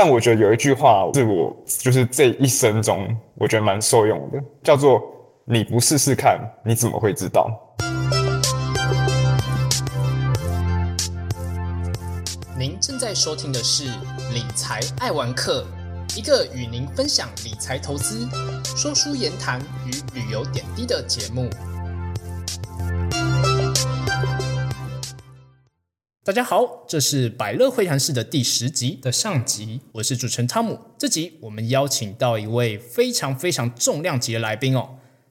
但我觉得有一句话是我就是这一生中我觉得蛮受用的，叫做“你不试试看，你怎么会知道？”您正在收听的是《理财爱玩客》，一个与您分享理财投资、说书言谈与旅游点滴的节目。大家好，这是百乐会谈室的第十集的上集，我是主持人汤姆。这集我们邀请到一位非常非常重量级的来宾哦，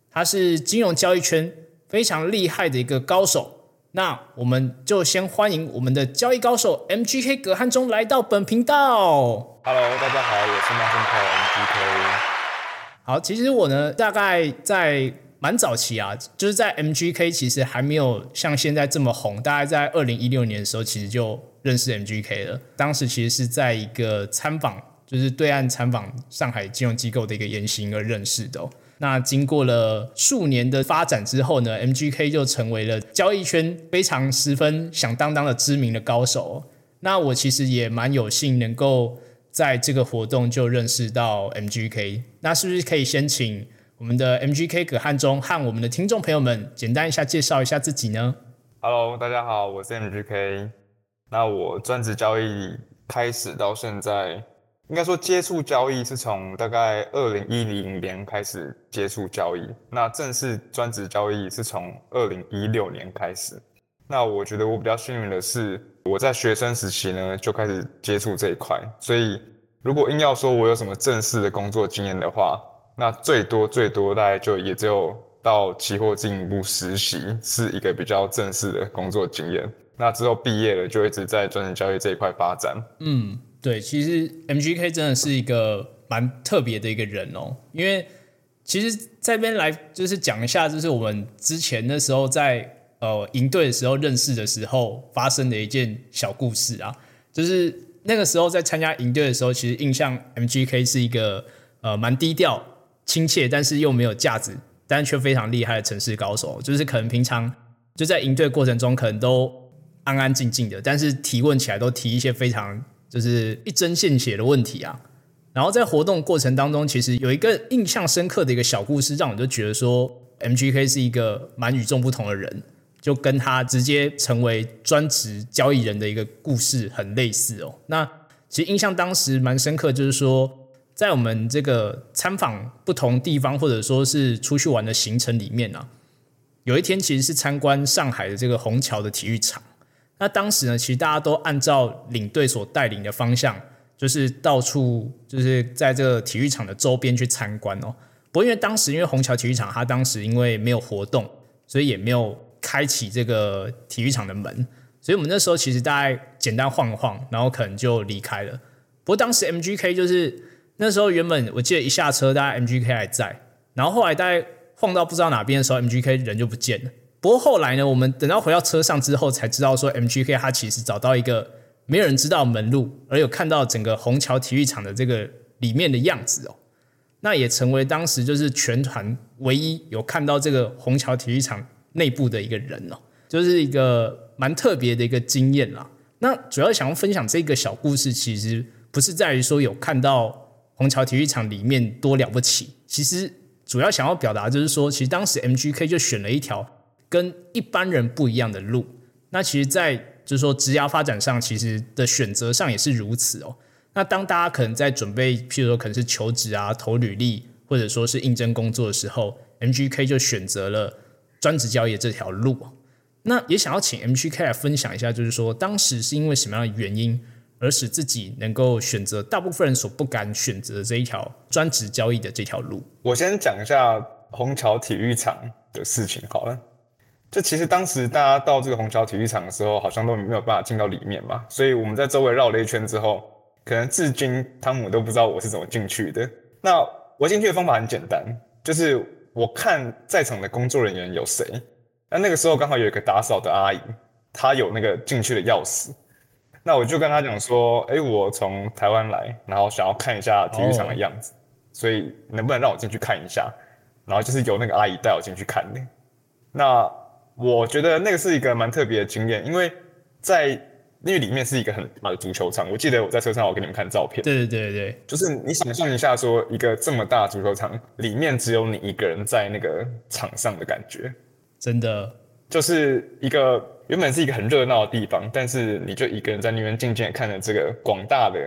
他是金融交易圈非常厉害的一个高手。那我们就先欢迎我们的交易高手 MGK 葛汉中来到本频道。Hello，大家好，我是马胜炮 MGK。好，其实我呢，大概在。蛮早期啊，就是在 MGK 其实还没有像现在这么红。大概在二零一六年的时候，其实就认识 MGK 了。当时其实是在一个参访，就是对岸参访上海金融机构的一个言行而认识的。那经过了数年的发展之后呢，MGK 就成为了交易圈非常十分响当当的知名的高手。那我其实也蛮有幸能够在这个活动就认识到 MGK。那是不是可以先请？我们的 MGK 葛汉中和我们的听众朋友们，简单一下介绍一下自己呢？Hello，大家好，我是 MGK。那我专职交易开始到现在，应该说接触交易是从大概二零一零年开始接触交易。那正式专职交易是从二零一六年开始。那我觉得我比较幸运的是，我在学生时期呢就开始接触这一块。所以如果硬要说我有什么正式的工作经验的话，那最多最多大概就也只有到期货进一步实习，是一个比较正式的工作经验。那之后毕业了，就一直在专业交易这一块发展。嗯，对，其实 MGK 真的是一个蛮特别的一个人哦。因为其实这边来就是讲一下，就是我们之前那时候在呃营队的时候认识的时候发生的一件小故事啊。就是那个时候在参加营队的时候，其实印象 MGK 是一个呃蛮低调。亲切，但是又没有架子，但却非常厉害的城市高手，就是可能平常就在应对过程中，可能都安安静静的，但是提问起来都提一些非常就是一针见血的问题啊。然后在活动过程当中，其实有一个印象深刻的一个小故事，让我就觉得说，MGK 是一个蛮与众不同的人，就跟他直接成为专职交易人的一个故事很类似哦。那其实印象当时蛮深刻，就是说。在我们这个参访不同地方，或者说是出去玩的行程里面啊，有一天其实是参观上海的这个虹桥的体育场。那当时呢，其实大家都按照领队所带领的方向，就是到处就是在这个体育场的周边去参观哦。不过因为当时因为虹桥体育场它当时因为没有活动，所以也没有开启这个体育场的门，所以我们那时候其实大概简单晃一晃，然后可能就离开了。不过当时 MGK 就是。那时候原本我记得一下车，大概 MGK 还在，然后后来大概晃到不知道哪边的时候，MGK 人就不见了。不过后来呢，我们等到回到车上之后，才知道说 MGK 他其实找到一个没有人知道门路，而有看到整个虹桥体育场的这个里面的样子哦。那也成为当时就是全团唯一有看到这个虹桥体育场内部的一个人哦，就是一个蛮特别的一个经验啦。那主要想要分享这个小故事，其实不是在于说有看到。虹桥体育场里面多了不起，其实主要想要表达就是说，其实当时 MGK 就选了一条跟一般人不一样的路。那其实，在就是说职涯发展上，其实的选择上也是如此哦。那当大家可能在准备，譬如说可能是求职啊、投履历，或者说是应征工作的时候，MGK 就选择了专职交易这条路。那也想要请 MGK 来分享一下，就是说当时是因为什么样的原因？而使自己能够选择大部分人所不敢选择的这一条专职交易的这条路。我先讲一下虹桥体育场的事情好了。就其实当时大家到这个虹桥体育场的时候，好像都没有办法进到里面嘛，所以我们在周围绕了一圈之后，可能至今汤姆都不知道我是怎么进去的。那我进去的方法很简单，就是我看在场的工作人员有谁。那那个时候刚好有一个打扫的阿姨，她有那个进去的钥匙。那我就跟他讲说，哎，我从台湾来，然后想要看一下体育场的样子，所以能不能让我进去看一下？然后就是由那个阿姨带我进去看的。那我觉得那个是一个蛮特别的经验，因为在因为里面是一个很大的足球场。我记得我在车上，我给你们看照片，对对对对，就是你想象一下，说一个这么大的足球场里面只有你一个人在那个场上的感觉，真的就是一个原本是一个很热闹的地方，但是你就一个人在那边静静的看着这个广大的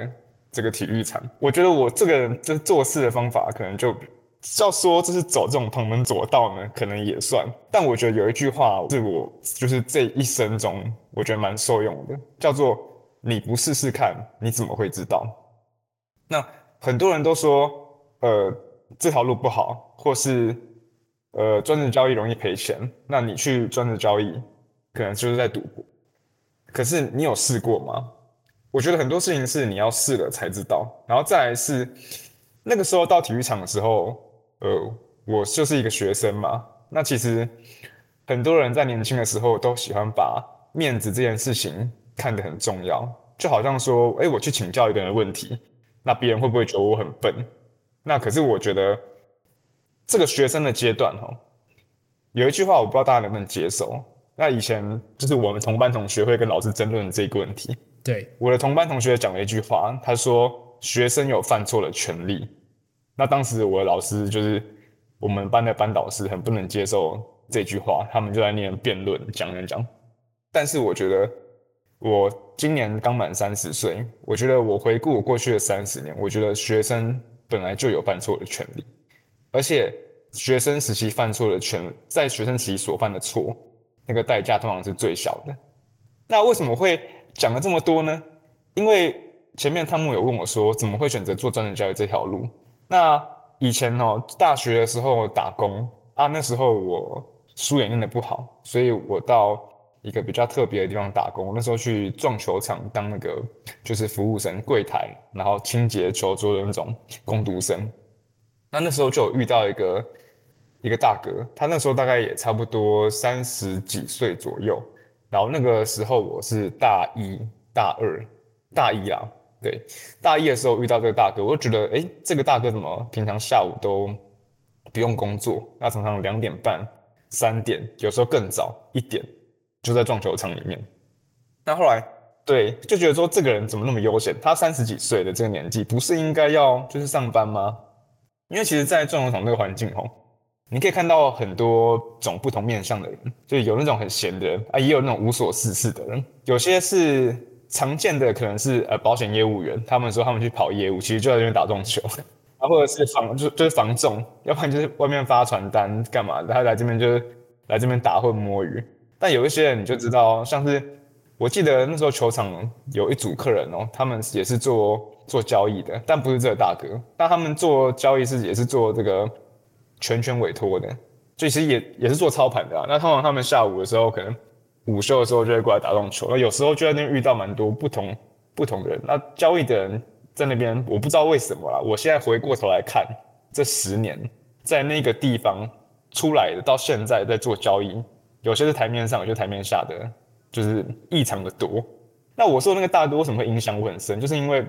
这个体育场。我觉得我这个这做事的方法，可能就要说这是走这种旁门左道呢，可能也算。但我觉得有一句话是我就是这一生中我觉得蛮受用的，叫做“你不试试看，你怎么会知道？”那很多人都说，呃，这条路不好，或是呃专职交易容易赔钱，那你去专职交易，可能就是在赌博。可是你有试过吗？我觉得很多事情是你要试了才知道。然后再来是那个时候到体育场的时候，呃，我就是一个学生嘛。那其实很多人在年轻的时候都喜欢把面子这件事情看得很重要，就好像说，哎，我去请教一个人问题，那别人会不会觉得我很笨？那可是我觉得这个学生的阶段，哈，有一句话我不知道大家能不能接受。那以前就是我们同班同学会跟老师争论这个问题。对，我的同班同学讲了一句话，他说：“学生有犯错的权利。”那当时我的老师就是我们班的班导师，很不能接受这句话，他们就在那辩论讲讲讲。但是我觉得，我今年刚满三十岁，我觉得我回顾我过去的三十年，我觉得学生本来就有犯错的权利，而且学生时期犯错的权，在学生时期所犯的错，那个代价通常是最小的。那为什么会？讲了这么多呢，因为前面汤姆有问我说，怎么会选择做专职教育这条路？那以前哦，大学的时候打工啊，那时候我书也念得不好，所以我到一个比较特别的地方打工。那时候去撞球场当那个就是服务生、柜台，然后清洁球桌的那种工读生。那那时候就有遇到一个一个大哥，他那时候大概也差不多三十几岁左右。然后那个时候我是大一、大二、大一啊，对，大一的时候遇到这个大哥，我就觉得，哎，这个大哥怎么平常下午都不用工作，那常常两点半、三点，有时候更早一点，就在撞球场里面。那后来，对，就觉得说这个人怎么那么悠闲？他三十几岁的这个年纪，不是应该要就是上班吗？因为其实，在撞球场那个环境，吼。你可以看到很多种不同面向的人，就有那种很闲的人啊，也有那种无所事事的人。有些是常见的，可能是呃保险业务员，他们说他们去跑业务，其实就在这边打撞球 啊，或者是防就就是防重，要不然就是外面发传单干嘛的，他来这边就是来这边打或摸鱼。但有一些人你就知道，像是我记得那时候球场有一组客人哦，他们也是做做交易的，但不是这个大哥，但他们做交易是也是做这个。全权委托的，其实也也是做操盘的啊。那通常他们下午的时候，可能午休的时候就会过来打撞球。那有时候就在那边遇到蛮多不同不同的人。那交易的人在那边，我不知道为什么啦。我现在回过头来看，这十年在那个地方出来的，到现在在做交易，有些是台面上，有些台面下的，就是异常的多。那我说那个大哥为什么会影响我很深，就是因为。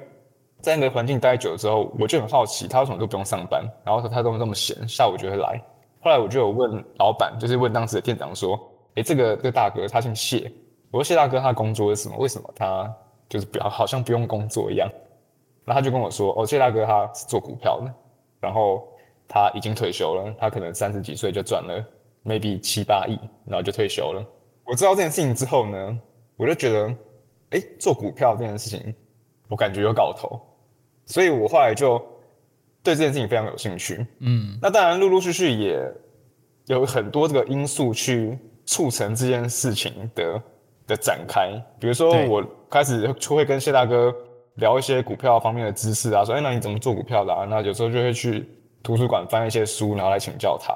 在那个环境待久了之后，我就很好奇，他为什么都不用上班，然后他都这么闲，下午就会来。后来我就有问老板，就是问当时的店长说：“哎，这个这个大哥他姓谢，我说谢大哥他工作是什么？为什么他就是比较好像不用工作一样？”然后他就跟我说：“哦，谢大哥他是做股票的，然后他已经退休了，他可能三十几岁就赚了 maybe 七八亿，然后就退休了。”我知道这件事情之后呢，我就觉得，哎，做股票这件事情，我感觉有搞头。所以我后来就对这件事情非常有兴趣。嗯，那当然陆陆续续也有很多这个因素去促成这件事情的的展开。比如说，我开始就会跟谢大哥聊一些股票方面的知识啊，说：“哎，那你怎么做股票的？”啊？那有时候就会去图书馆翻一些书，然后来请教他。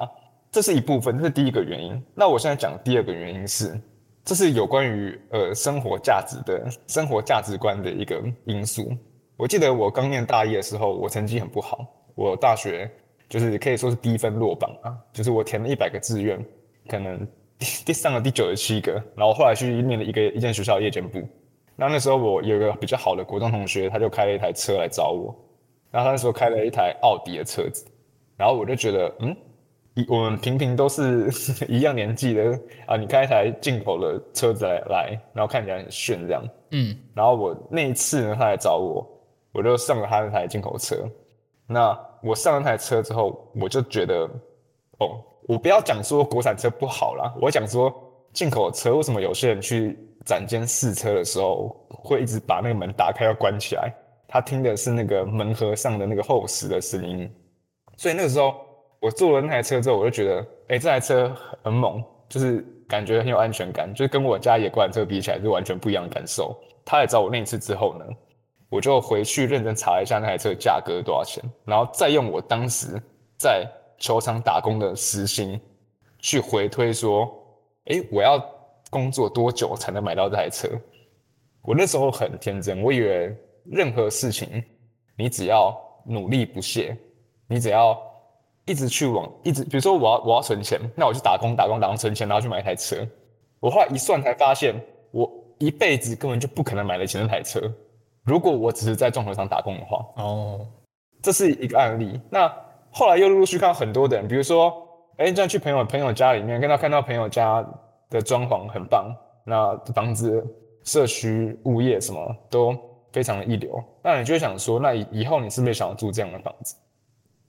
这是一部分，这是第一个原因。那我现在讲第二个原因是，这是有关于呃生活价值的生活价值观的一个因素。我记得我刚念大一的时候，我成绩很不好，我大学就是可以说是低分落榜啊，就是我填了一百个志愿，可能第上了第九十七个，然后后来去念了一个一间学校的夜间部。那那时候我有一个比较好的国中同学，他就开了一台车来找我，然后他那时候开了一台奥迪的车子，然后我就觉得，嗯，一我们平平都是 一样年纪的啊，你开一台进口的车子来来，然后看起来很炫这样。嗯，然后我那一次呢，他来找我，我就上了他那台进口车。那我上了那台车之后，我就觉得，哦，我不要讲说国产车不好啦，我讲说进口车为什么有些人去展间试车的时候，会一直把那个门打开要关起来，他听的是那个门盒上的那个厚实的声音。所以那个时候我坐了那台车之后，我就觉得，哎，这台车很猛，就是感觉很有安全感，就是跟我家野国产车比起来是完全不一样的感受。他来找我那一次之后呢？我就回去认真查一下那台车价格多少钱，然后再用我当时在球场打工的时薪去回推说，哎，我要工作多久才能买到这台车？我那时候很天真，我以为任何事情你只要努力不懈，你只要一直去往一直，比如说我要我要存钱，那我就打工打工打工存钱，然后去买一台车。我后来一算才发现，我一辈子根本就不可能买得起那台车。如果我只是在撞球场打工的话，哦，这是一个案例。那后来又陆陆续看到很多的人，比如说，哎，这样去朋友朋友家里面，跟他看到朋友家的装潢很棒，那房子、社区、物业什么都非常的一流，那你就想说，那以以后你是不是想要住这样的房子？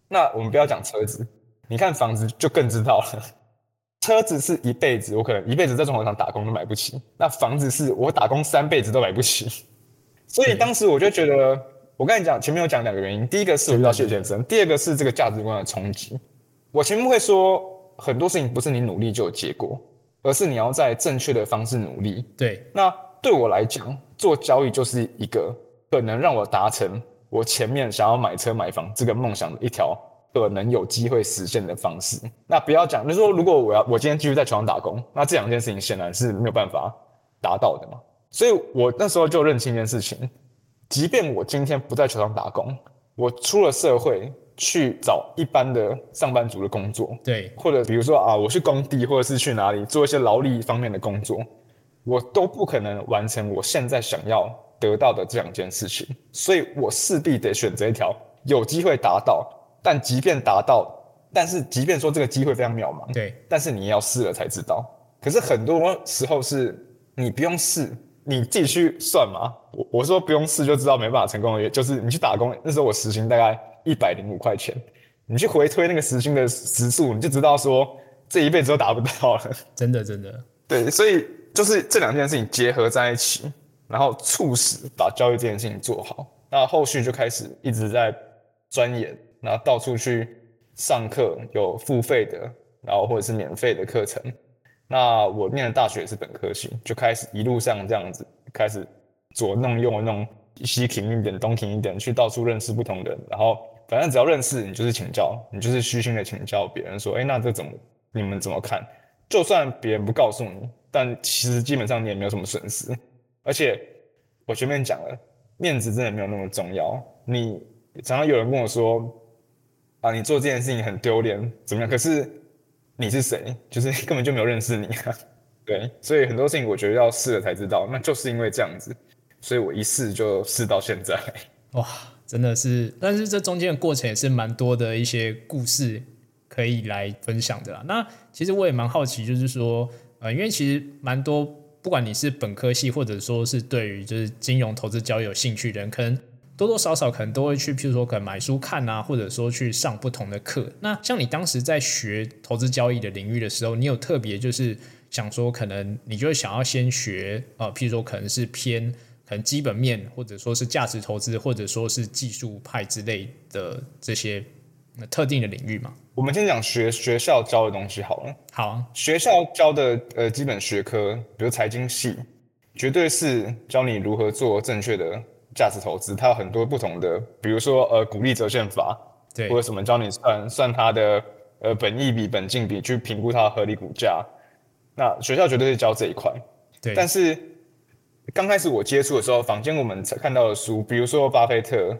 那我们不要讲车子，你看房子就更知道了。车子是一辈子，我可能一辈子在撞球场打工都买不起，那房子是我打工三辈子都买不起。所以当时我就觉得，我跟你讲，前面有讲两个原因，第一个是我遇到谢先生，第二个是这个价值观的冲击。我前面会说，很多事情不是你努力就有结果，而是你要在正确的方式努力。对，那对我来讲，做交易就是一个可能让我达成我前面想要买车买房这个梦想的一条可能有机会实现的方式。那不要讲，就是说，如果我要我今天继续在床上打工，那这两件事情显然是没有办法达到的嘛。所以我那时候就认清一件事情，即便我今天不在球场打工，我出了社会去找一般的上班族的工作，对，或者比如说啊，我去工地或者是去哪里做一些劳力方面的工作，我都不可能完成我现在想要得到的这两件事情，所以我势必得选择一条有机会达到，但即便达到，但是即便说这个机会非常渺茫，对，但是你也要试了才知道。可是很多时候是你不用试。你自己去算嘛，我我说不用试就知道没办法成功的，就是你去打工那时候我时薪大概一百零五块钱，你去回推那个时薪的时速，你就知道说这一辈子都达不到了。真的真的，对，所以就是这两件事情结合在一起，然后促使把教育这件事情做好。那后续就开始一直在钻研，然后到处去上课，有付费的，然后或者是免费的课程。那我念的大学也是本科系，就开始一路上这样子开始左弄右弄，西停一点东停一点，去到处认识不同的人，然后反正只要认识你就是请教，你就是虚心的请教别人说，哎，那这怎么你们怎么看？就算别人不告诉你，但其实基本上你也没有什么损失。而且我前面讲了，面子真的没有那么重要。你常常有人跟我说，啊，你做这件事情很丢脸，怎么样？可是。你是谁？就是根本就没有认识你啊！对，所以很多事情我觉得要试了才知道，那就是因为这样子，所以我一试就试到现在。哇，真的是，但是这中间的过程也是蛮多的一些故事可以来分享的啦。那其实我也蛮好奇，就是说，呃，因为其实蛮多，不管你是本科系，或者说是对于就是金融投资交易有兴趣的人，可能。多多少少可能都会去，譬如说可能买书看啊，或者说去上不同的课。那像你当时在学投资交易的领域的时候，你有特别就是想说，可能你就想要先学呃，譬如说可能是偏可能基本面，或者说是价值投资，或者说是技术派之类的这些特定的领域嘛？我们先讲学学校教的东西好了。好，学校教的呃基本学科，比如财经系，绝对是教你如何做正确的。价值投资，它有很多不同的，比如说呃，股利折现法，对，或者什么教你算算它的呃本益比、本净比，去评估它的合理股价。那学校绝对是教这一块，对。但是刚开始我接触的时候，坊间我们看到的书，比如说巴菲特，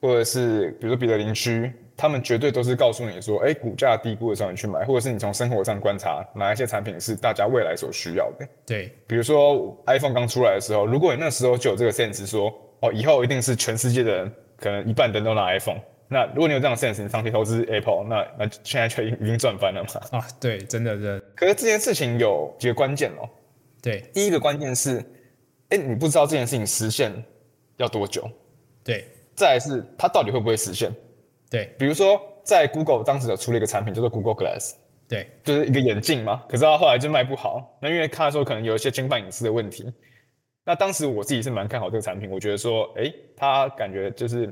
或者是比如说彼得林区，他们绝对都是告诉你说，哎，股价低估的时候你去买，或者是你从生活上观察哪一些产品是大家未来所需要的。对，比如说 iPhone 刚出来的时候，如果你那时候就有这个 sense 说。哦，以后一定是全世界的人可能一半人都拿 iPhone，那如果你有这样的 sense，你长期投资 Apple，那那现在却已经赚翻了嘛。啊，对，真的真的，可是这件事情有几个关键哦。对。第一个关键是，哎，你不知道这件事情实现要多久，对。再来是它到底会不会实现。对。比如说，在 Google 当时有出了一个产品叫做 Google Glass，对。就是一个眼镜嘛，可是它后来就卖不好，那因为他说可能有一些侵犯隐私的问题。那当时我自己是蛮看好这个产品，我觉得说，诶，它感觉就是，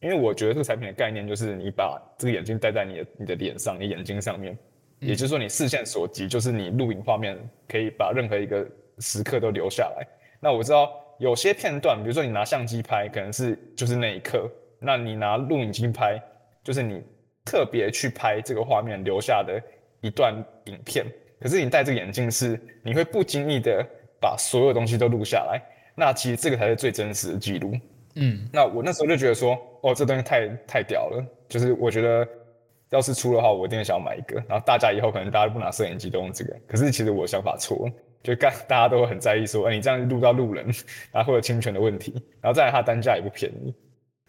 因为我觉得这个产品的概念就是你把这个眼镜戴在你的你的脸上，你眼睛上面，也就是说你视线所及，就是你录影画面可以把任何一个时刻都留下来。那我知道有些片段，比如说你拿相机拍，可能是就是那一刻；那你拿录影机拍，就是你特别去拍这个画面留下的一段影片。可是你戴这个眼镜是，你会不经意的把所有东西都录下来。那其实这个才是最真实的记录。嗯，那我那时候就觉得说，哦，这东西太太屌了，就是我觉得要是出的话，我一定想要买一个。然后大家以后可能大家都不拿摄影机都用这个，可是其实我想法错了，就干大家都会很在意说，哎，你这样录到路人，然后会有侵权的问题，然后再来它单价也不便宜，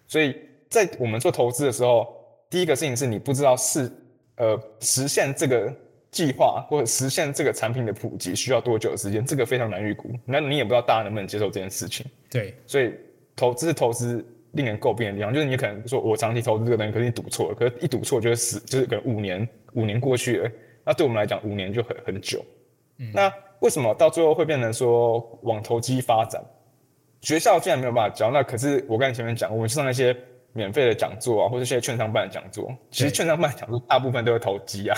所以在我们做投资的时候，第一个事情是你不知道是呃实现这个计划或者实现这个产品的普及需要多久的时间，这个非常难预估。那你也不知道大家能不能接受这件事情。对所以投资是投资令人诟病的地方，就是你可能说我长期投资这个东西，可是你赌错了，可是一赌错就是死，就是可能五年五年过去了，那对我们来讲五年就很很久。嗯那为什么到最后会变成说往投机发展？学校既然没有办法教，那可是我刚才前面讲，我们上那些免费的讲座啊，或者现在券商办的讲座，其实券商办的讲座大部分都是投机啊，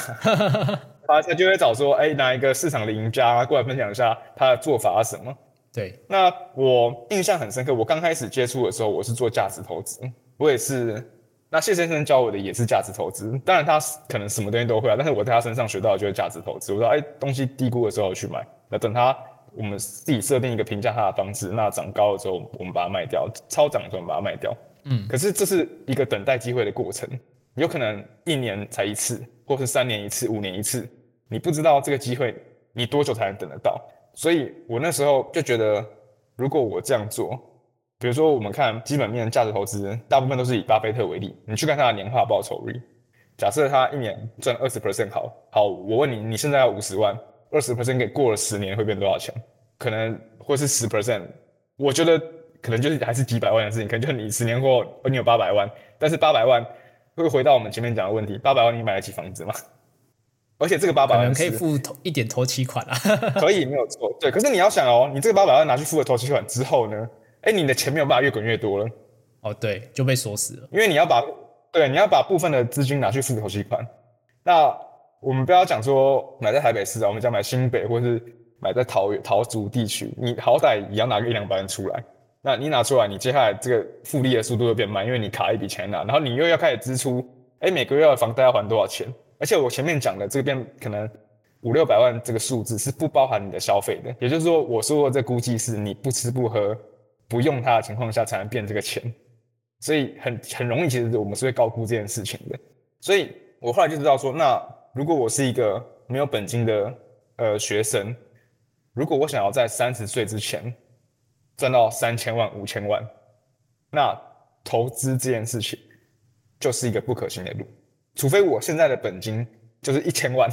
他 他就会找说，哎、哪一个市场的赢家过来分享一下他的做法是什么。对那我印象很深刻，我刚开始接触的时候，我是做价值投资，我也是。那谢先生教我的也是价值投资，当然他可能什么东西都会啊，但是我在他身上学到的就是价值投资。我说，哎，东西低估的时候去买，那等他我们自己设定一个评价它的方式，那涨高了之后我们把它卖掉，超涨的时候我们把它卖掉。嗯，可是这是一个等待机会的过程，有可能一年才一次，或是三年一次、五年一次，你不知道这个机会你多久才能等得到。所以我那时候就觉得，如果我这样做，比如说我们看基本面价值投资，大部分都是以巴菲特为例，你去看他的年化报酬率，假设他一年赚二十 percent 好，好，我问你，你现在要五十万，二十 percent 给过了十年会变多少钱？可能会是十。percent，我觉得可能就是还是几百万的事情，可能就是你十年后你有八百万，但是八百万会回到我们前面讲的问题，八百万你买得起房子吗？而且这个八百万可以付头一点头期款啊。可以没有错，对。可是你要想哦，你这个八百万拿去付了头期款之后呢，哎，你的钱没有办法越滚越多了，哦，对，就被锁死了。因为你要把对你要把部分的资金拿去付头期款。那我们不要讲说买在台北市啊，我们讲买新北或是买在桃园桃竹地区，你好歹也要拿个一两百万出来。那你拿出来，你接下来这个复利的速度会变慢，因为你卡一笔钱拿，然后你又要开始支出，哎，每个月的房贷要还多少钱？而且我前面讲的这边可能五六百万这个数字是不包含你的消费的，也就是说，我说的这估计是你不吃不喝不用它的情况下才能变这个钱，所以很很容易，其实我们是会高估这件事情的。所以我后来就知道说，那如果我是一个没有本金的呃学生，如果我想要在三十岁之前赚到三千万、五千万，那投资这件事情就是一个不可行的路。除非我现在的本金就是一千万，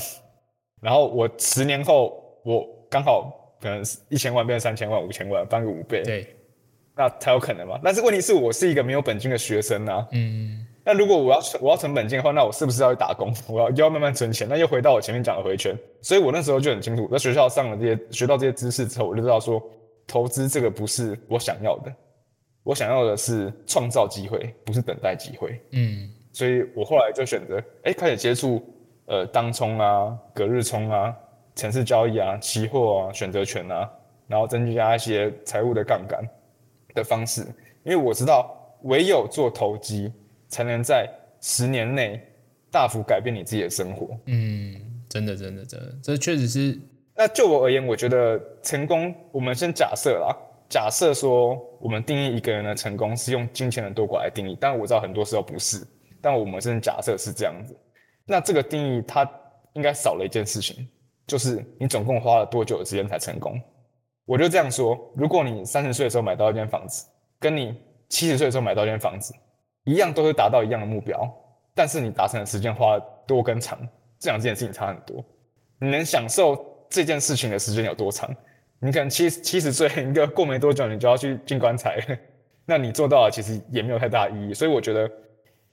然后我十年后我刚好可能一千万变成三千万、五千万，翻个五倍，对，那才有可能嘛。但是问题是我是一个没有本金的学生啊，嗯，那如果我要我要存本金的话，那我是不是要去打工？我要又要慢慢存钱？那又回到我前面讲的回圈。所以我那时候就很清楚，在学校上了这些学到这些知识之后，我就知道说，投资这个不是我想要的，我想要的是创造机会，不是等待机会。嗯，所以我后来就选择，哎，开始接触呃当冲啊、隔日冲啊、城市交易啊、期货啊、选择权啊，然后增加一些财务的杠杆的方式，因为我知道唯有做投机，才能在十年内大幅改变你自己的生活。嗯，真的，真的，真的，这确实是，那就我而言，我觉得成功，我们先假设啦，假设说我们定义一个人的成功是用金钱的多寡来定义，但我知道很多时候不是，但我们先假设是这样子。那这个定义它应该少了一件事情，就是你总共花了多久的时间才成功？我就这样说，如果你三十岁的时候买到一间房子，跟你七十岁的时候买到一间房子，一样都是达到一样的目标，但是你达成的时间花多跟长，这两件事情差很多。你能享受这件事情的时间有多长？你可能七七十岁，一个过没多久你就要去进棺材，那你做到了其实也没有太大意义。所以我觉得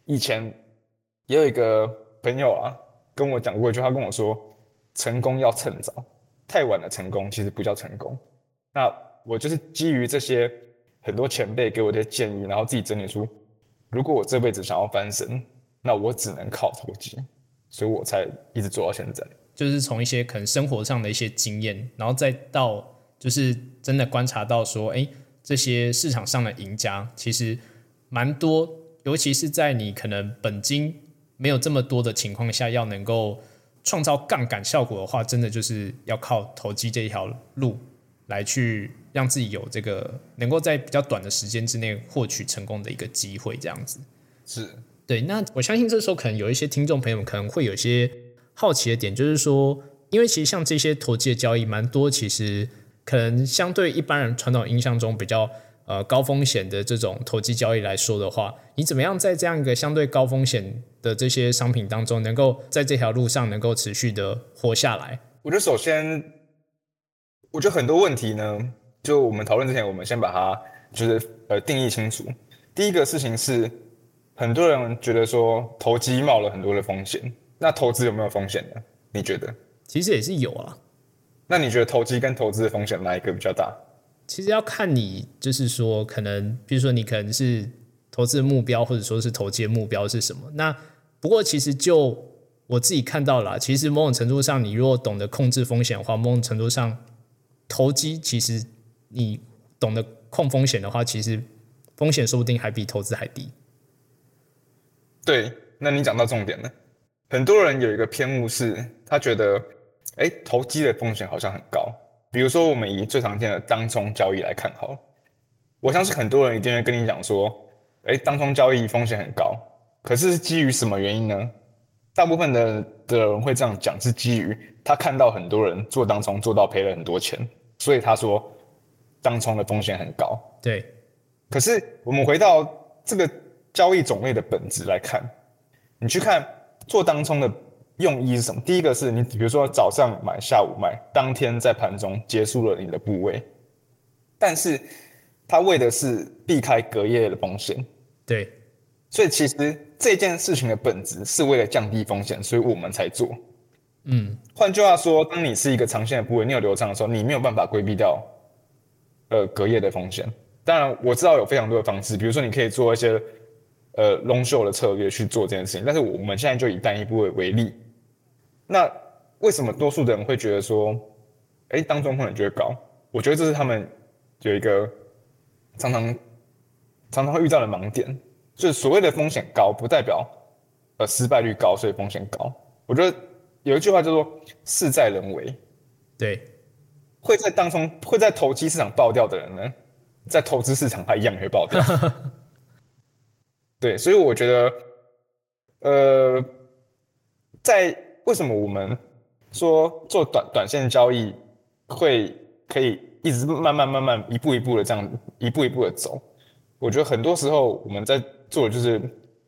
以前也有一个朋友啊跟我讲过一句话，跟我说：成功要趁早，太晚的成功其实不叫成功。那我就是基于这些很多前辈给我的建议，然后自己整理出，如果我这辈子想要翻身，那我只能靠投机，所以我才一直做到现在。就是从一些可能生活上的一些经验，然后再到就是真的观察到说，哎，这些市场上的赢家其实蛮多，尤其是在你可能本金没有这么多的情况下，要能够创造杠杆效果的话，真的就是要靠投机这一条路来去让自己有这个能够在比较短的时间之内获取成功的一个机会，这样子。是对，那我相信这时候可能有一些听众朋友们可能会有些。好奇的点就是说，因为其实像这些投机的交易蛮多，其实可能相对一般人传统印象中比较呃高风险的这种投机交易来说的话，你怎么样在这样一个相对高风险的这些商品当中，能够在这条路上能够持续的活下来？我觉得首先，我觉得很多问题呢，就我们讨论之前，我们先把它就是呃定义清楚。第一个事情是，很多人觉得说投机冒了很多的风险。那投资有没有风险呢？你觉得？其实也是有啊。那你觉得投机跟投资的风险哪一个比较大？其实要看你，就是说，可能比如说你可能是投资的目标，或者说是投机的目标是什么？那不过其实就我自己看到了，其实某种程度上，你如果懂得控制风险的话，某种程度上投机其实你懂得控风险的话，其实风险说不定还比投资还低。对，那你讲到重点了。很多人有一个偏误是，他觉得，哎，投机的风险好像很高。比如说，我们以最常见的当冲交易来看，好，我相信很多人一定会跟你讲说，哎，当冲交易风险很高。可是基于什么原因呢？大部分的的人会这样讲，是基于他看到很多人做当冲做到赔了很多钱，所以他说当冲的风险很高。对。可是我们回到这个交易种类的本质来看，你去看。做当冲的用意是什么？第一个是你比如说早上买，下午卖，当天在盘中结束了你的部位，但是它为的是避开隔夜的风险。对，所以其实这件事情的本质是为了降低风险，所以我们才做。嗯，换句话说，当你是一个长线的部位，你有流畅的时候，你没有办法规避掉呃隔夜的风险。当然，我知道有非常多的方式，比如说你可以做一些。呃，long show 的策略去做这件事情，但是我们现在就以单一部位为例。那为什么多数的人会觉得说，哎，当中风险就会高？我觉得这是他们有一个常常常常会遇到的盲点，就是所谓的风险高，不代表呃失败率高，所以风险高。我觉得有一句话叫做“事在人为”，对，会在当中会在投机市场爆掉的人呢，在投资市场他一样会爆掉。对，所以我觉得，呃，在为什么我们说做短短线交易会可以一直慢慢慢慢一步一步的这样一步一步的走？我觉得很多时候我们在做的就是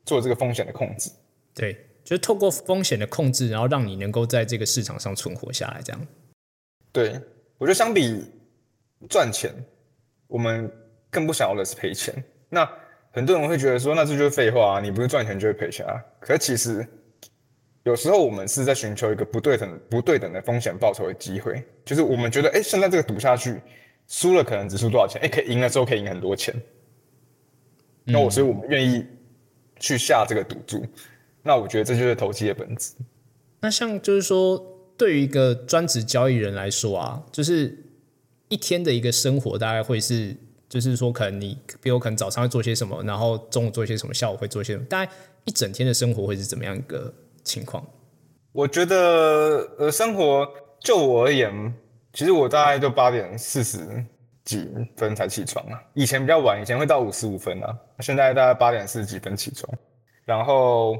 做这个风险的控制。对，就是透过风险的控制，然后让你能够在这个市场上存活下来。这样。对，我觉得相比赚钱，我们更不想要的是赔钱。那。很多人会觉得说，那这就是废话啊！你不是赚钱就会赔钱啊？可是其实有时候我们是在寻求一个不对等、不对等的风险报酬的机会，就是我们觉得，哎，现在这个赌下去，输了可能只输多少钱？哎，可以赢的时候可以赢很多钱。那我，所以我们愿意去下这个赌注。那我觉得这就是投机的本质。那像就是说，对于一个专职交易人来说啊，就是一天的一个生活大概会是。就是说，可能你比如可能早上会做些什么，然后中午做些什么，下午会做些什么，大概一整天的生活会是怎么样一个情况？我觉得，呃，生活就我而言，其实我大概就八点四十几分才起床啊。以前比较晚，以前会到五十五分啊，现在大概八点四十几分起床，然后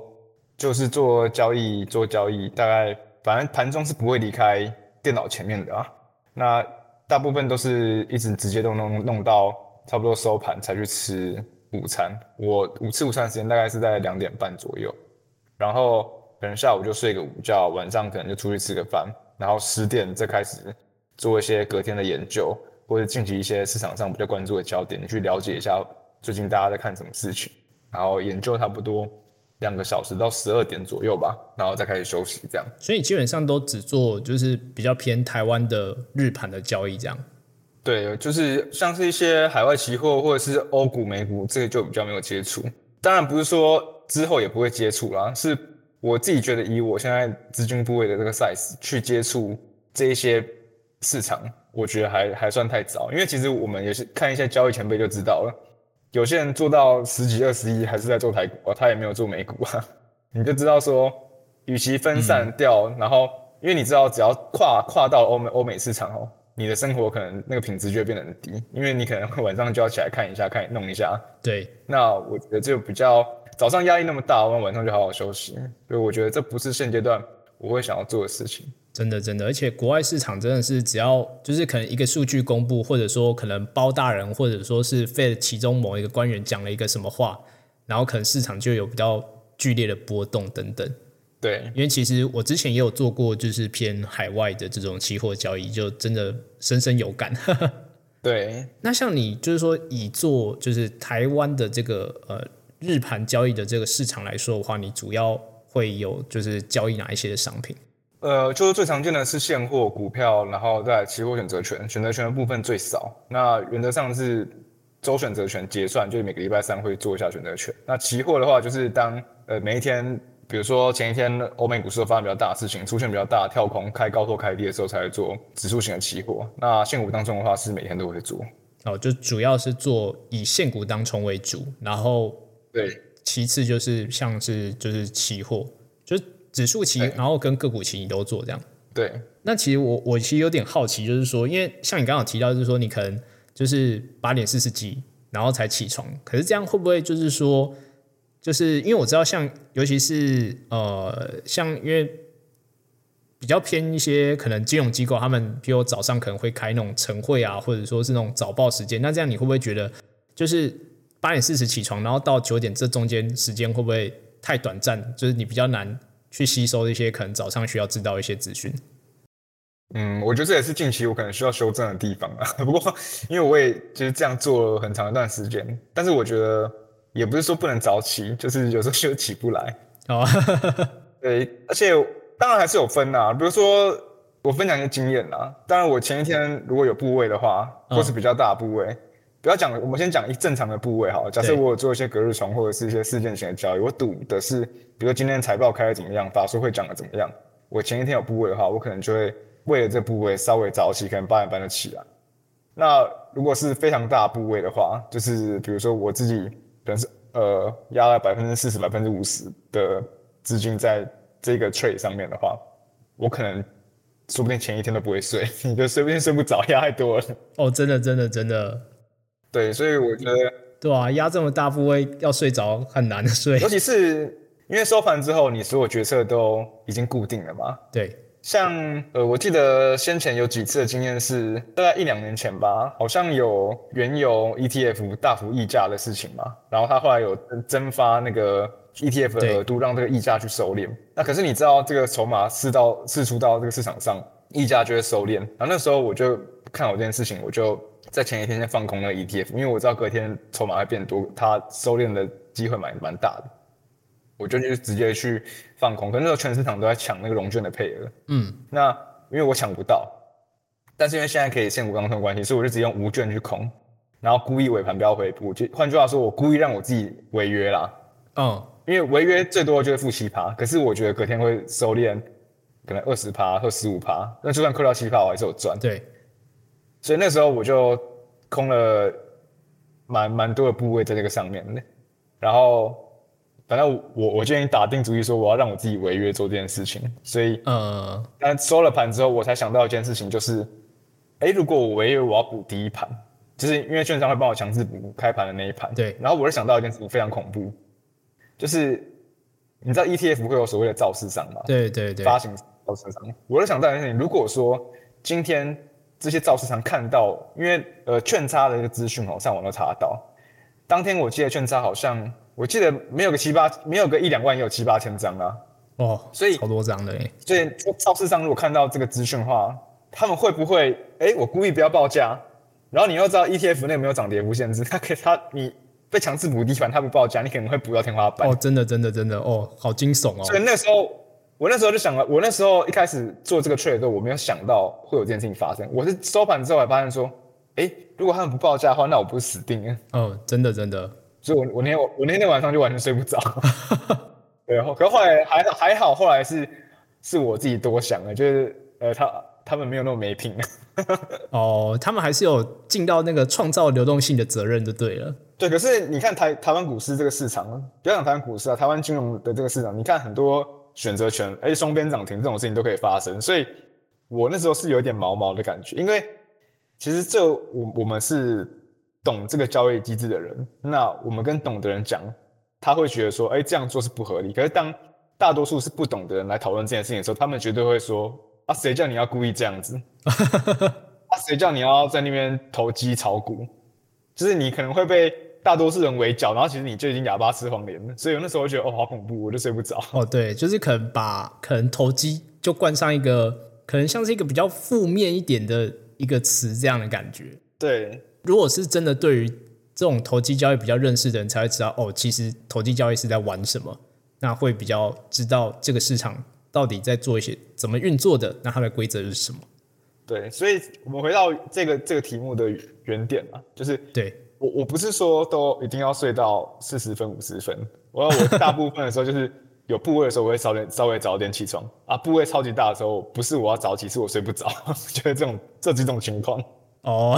就是做交易，做交易，大概反正盘中是不会离开电脑前面的啊。那大部分都是一直直接都弄弄到差不多收盘才去吃午餐，我午吃午餐时间大概是在两点半左右，然后可能下午就睡个午觉，晚上可能就出去吃个饭，然后十点再开始做一些隔天的研究，或者近期一些市场上比较关注的焦点，去了解一下最近大家在看什么事情，然后研究差不多两个小时到十二点左右吧，然后再开始休息这样。所以基本上都只做就是比较偏台湾的日盘的交易这样。对，就是像是一些海外期货或者是欧股、美股，这个就比较没有接触。当然不是说之后也不会接触啦，是我自己觉得以我现在资金部位的这个 size 去接触这一些市场，我觉得还还算太早。因为其实我们也是看一些交易前辈就知道了，有些人做到十几、二十亿还是在做台股啊，他也没有做美股啊，你就知道说，与其分散掉，然后因为你知道只要跨跨到欧美欧美市场哦。你的生活可能那个品质就会变得很低，因为你可能晚上就要起来看一下、看弄一下。对，那我觉得就比较早上压力那么大，我晚上就好好休息。所以我觉得这不是现阶段我会想要做的事情。真的，真的，而且国外市场真的是只要就是可能一个数据公布，或者说可能包大人，或者说是 Fed 其中某一个官员讲了一个什么话，然后可能市场就有比较剧烈的波动等等。对，因为其实我之前也有做过，就是偏海外的这种期货交易，就真的深深有感。对，那像你就是说以做就是台湾的这个呃日盘交易的这个市场来说的话，你主要会有就是交易哪一些的商品？呃，就是最常见的是现货、股票，然后再期货选择权，选择权的部分最少。那原则上是周选择权结算，就是每个礼拜三会做一下选择权。那期货的话，就是当呃每一天。比如说前一天欧美股市发生比较大的事情，出现比较大的跳空、开高或开低的时候，才会做指数型的期货。那现股当中的话，是每天都会做。哦，就主要是做以现股当冲为主，然后对，其次就是像是就是期货，就是指数期，然后跟个股期你都做这样。对。那其实我我其实有点好奇，就是说，因为像你刚刚提到，就是说你可能就是八点四十几，然后才起床，可是这样会不会就是说？就是因为我知道，像尤其是呃，像因为比较偏一些可能金融机构，他们比如早上可能会开那种晨会啊，或者说是那种早报时间。那这样你会不会觉得，就是八点四十起床，然后到九点这中间时间会不会太短暂？就是你比较难去吸收一些可能早上需要知道一些资讯。嗯，我觉得这也是近期我可能需要修正的地方啊。不过因为我也就是这样做了很长一段时间，但是我觉得。也不是说不能早起，就是有时候就起不来。哦，对，而且当然还是有分呐。比如说，我分享一些经验呐。当然，我前一天如果有部位的话，或是比较大部位，不要讲，我们先讲一正常的部位哈。假设我有做一些隔日冲或者是一些事件型的交易，我赌的是，比如今天财报开的怎么样，法说会讲的怎么样。我前一天有部位的话，我可能就会为了这部位稍微早起，可能八点半就起来。那如果是非常大部位的话，就是比如说我自己。可能是呃压了百分之四十、百分之五十的资金在这个 trade 上面的话，我可能说不定前一天都不会睡，你就睡不定睡不着，压太多了。哦，真的，真的，真的。对，所以我觉得，对啊，压这么大部位要睡着很难睡，尤其是因为收盘之后，你所有决策都已经固定了嘛。对。像呃，我记得先前有几次的经验是大概一两年前吧，好像有原油 ETF 大幅溢价的事情嘛，然后他后来有增发那个 ETF 的额度，让这个溢价去收敛。那可是你知道这个筹码释到释出到这个市场上，溢价就会收敛。然后那时候我就看好这件事情，我就在前一天先放空那个 ETF，因为我知道隔天筹码会变多，它收敛的机会蛮蛮大的。我就就直接去放空，可那时候全市场都在抢那个融券的配额。嗯，那因为我抢不到，但是因为现在可以现股刚通关系，所以我就直接用无券去空，然后故意尾盘不要回补。就换句话说，我故意让我自己违约啦。嗯，因为违约最多就是负七趴，可是我觉得隔天会收敛，可能二十趴或十五趴。那就算扣掉七趴，我还是有赚。对，所以那时候我就空了蛮蛮多的部位在这个上面的，然后。反正我我建议打定主意说我要让我自己违约做这件事情，所以嗯，但收了盘之后，我才想到一件事情，就是，哎，如果我违约，我要补第一盘，就是因为券商会帮我强制补开盘的那一盘。对。然后我就想到一件事情非常恐怖，就是你知道 ETF 会有所谓的造市商吗？对对对。发行造市商，我就想到一件事情，如果说今天这些造市商看到，因为呃券差的一个资讯哦，上网都查得到。当天我记得券差好像，我记得没有个七八，没有个一两万，也有七八千张啊。哦，所以好多张的哎。所以超市上如果看到这个资讯的话，他们会不会？哎，我故意不要报价，然后你又知道 ETF 那没有涨跌幅限制，他可以他你被强制补低盘，他不报价，你可能会补到天花板。哦，真的真的真的哦，好惊悚哦。所以那时候我那时候就想了，我那时候一开始做这个 trade 的时候，我没有想到会有这件事情发生。我是收盘之后才发现说，哎，如果他们不报价的话，那我不是死定了？嗯，真的真的。所以我我那天我我那天晚上就完全睡不着。对，可后来还还好，后来是是我自己多想了，就是呃，他他们没有那么没品。哦，他们还是有尽到那个创造流动性的责任就对了。对，可是你看台台湾股市这个市场，不要讲台湾股市啊，台湾金融的这个市场，你看很多选择权，哎，双边涨停这种事情都可以发生，所以我那时候是有点毛毛的感觉，因为其实这我我们是懂这个交易机制的人，那我们跟懂的人讲。他会觉得说，哎，这样做是不合理。可是当大多数是不懂的人来讨论这件事情的时候，他们绝对会说，啊，谁叫你要故意这样子？啊，谁叫你要在那边投机炒股？就是你可能会被大多数人围剿，然后其实你就已经哑巴吃黄连了。所以我那时候觉得，哦，好恐怖，我就睡不着。哦，对，就是可能把可能投机就冠上一个可能像是一个比较负面一点的一个词这样的感觉。对，如果是真的对于。这种投机交易比较认识的人才会知道哦，其实投机交易是在玩什么，那会比较知道这个市场到底在做一些怎么运作的，那它的规则是什么？对，所以我们回到这个这个题目的原点嘛，就是对我我不是说都一定要睡到四十分五十分，我要我大部分的时候就是有部位的时候我会稍点稍微早点起床啊，部位超级大的时候不是我要早起，是我睡不着，就是这种这几种情况哦。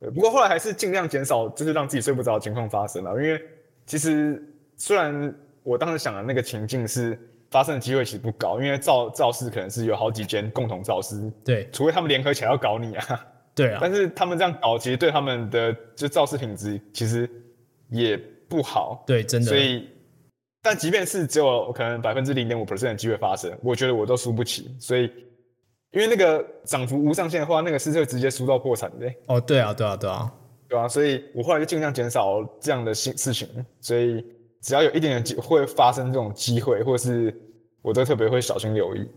对，不过后来还是尽量减少，就是让自己睡不着的情况发生了。因为其实虽然我当时想的那个情境是发生的机会其实不高，因为造造势可能是有好几间共同造势，对，除非他们联合起来要搞你啊，对啊。但是他们这样搞，其实对他们的就造势品质其实也不好，对，真的。所以，但即便是只有可能百分之零点五 percent 的机会发生，我觉得我都输不起，所以。因为那个涨幅无上限的话，那个是会直接输到破产的。哦，对啊，对啊，对啊，对啊，所以我后来就尽量减少这样的事事情。所以只要有一点点机会发生这种机会，或是我都特别会小心留意。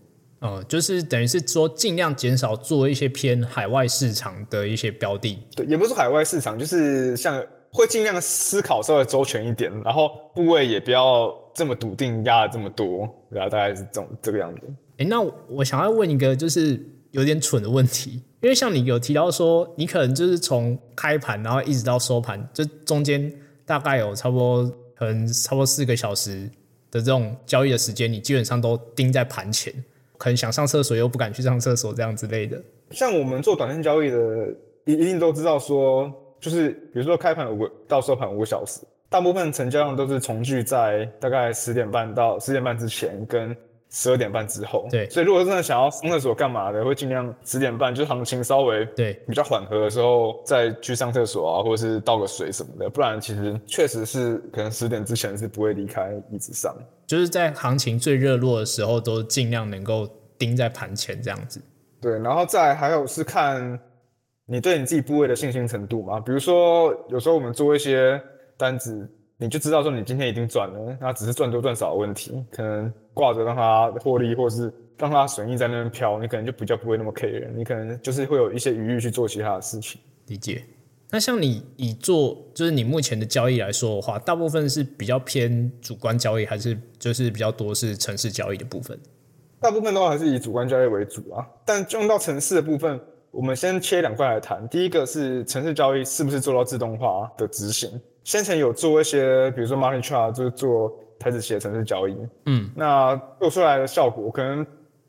哦，就是等于是说尽量减少做一些偏海外市场的一些标的。对，也不是海外市场，就是像会尽量思考稍微周全一点，然后部位也不要这么笃定压了这么多，然后大概是这种这个样子。哎，那我想要问一个就是有点蠢的问题，因为像你有提到说，你可能就是从开盘然后一直到收盘，这中间大概有差不多可能差不多四个小时的这种交易的时间，你基本上都盯在盘前，可能想上厕所又不敢去上厕所这样之类的。像我们做短线交易的，一一定都知道说，就是比如说开盘五个到收盘五个小时，大部分成交量都是重聚在大概十点半到十点半之前跟。十二点半之后，对，所以如果真的想要上厕所干嘛的，会尽量十点半，就是行情稍微对比较缓和的时候再去上厕所啊，或者是倒个水什么的，不然其实确实是可能十点之前是不会离开椅子上。就是在行情最热络的时候，都尽量能够盯在盘前这样子。对，然后再还有是看你对你自己部位的信心程度嘛，比如说有时候我们做一些单子。你就知道说你今天已经赚了，那只是赚多赚少的问题，可能挂着让它获利，或是让它损益在那边飘，你可能就比较不会那么 care，你可能就是会有一些余裕去做其他的事情。理解。那像你以做就是你目前的交易来说的话，大部分是比较偏主观交易，还是就是比较多是城市交易的部分？大部分的话还是以主观交易为主啊，但用到城市的部分，我们先切两块来谈。第一个是城市交易是不是做到自动化的执行？先前有做一些，比如说 market chart，就是做台子写城市交易，嗯，那做出来的效果可能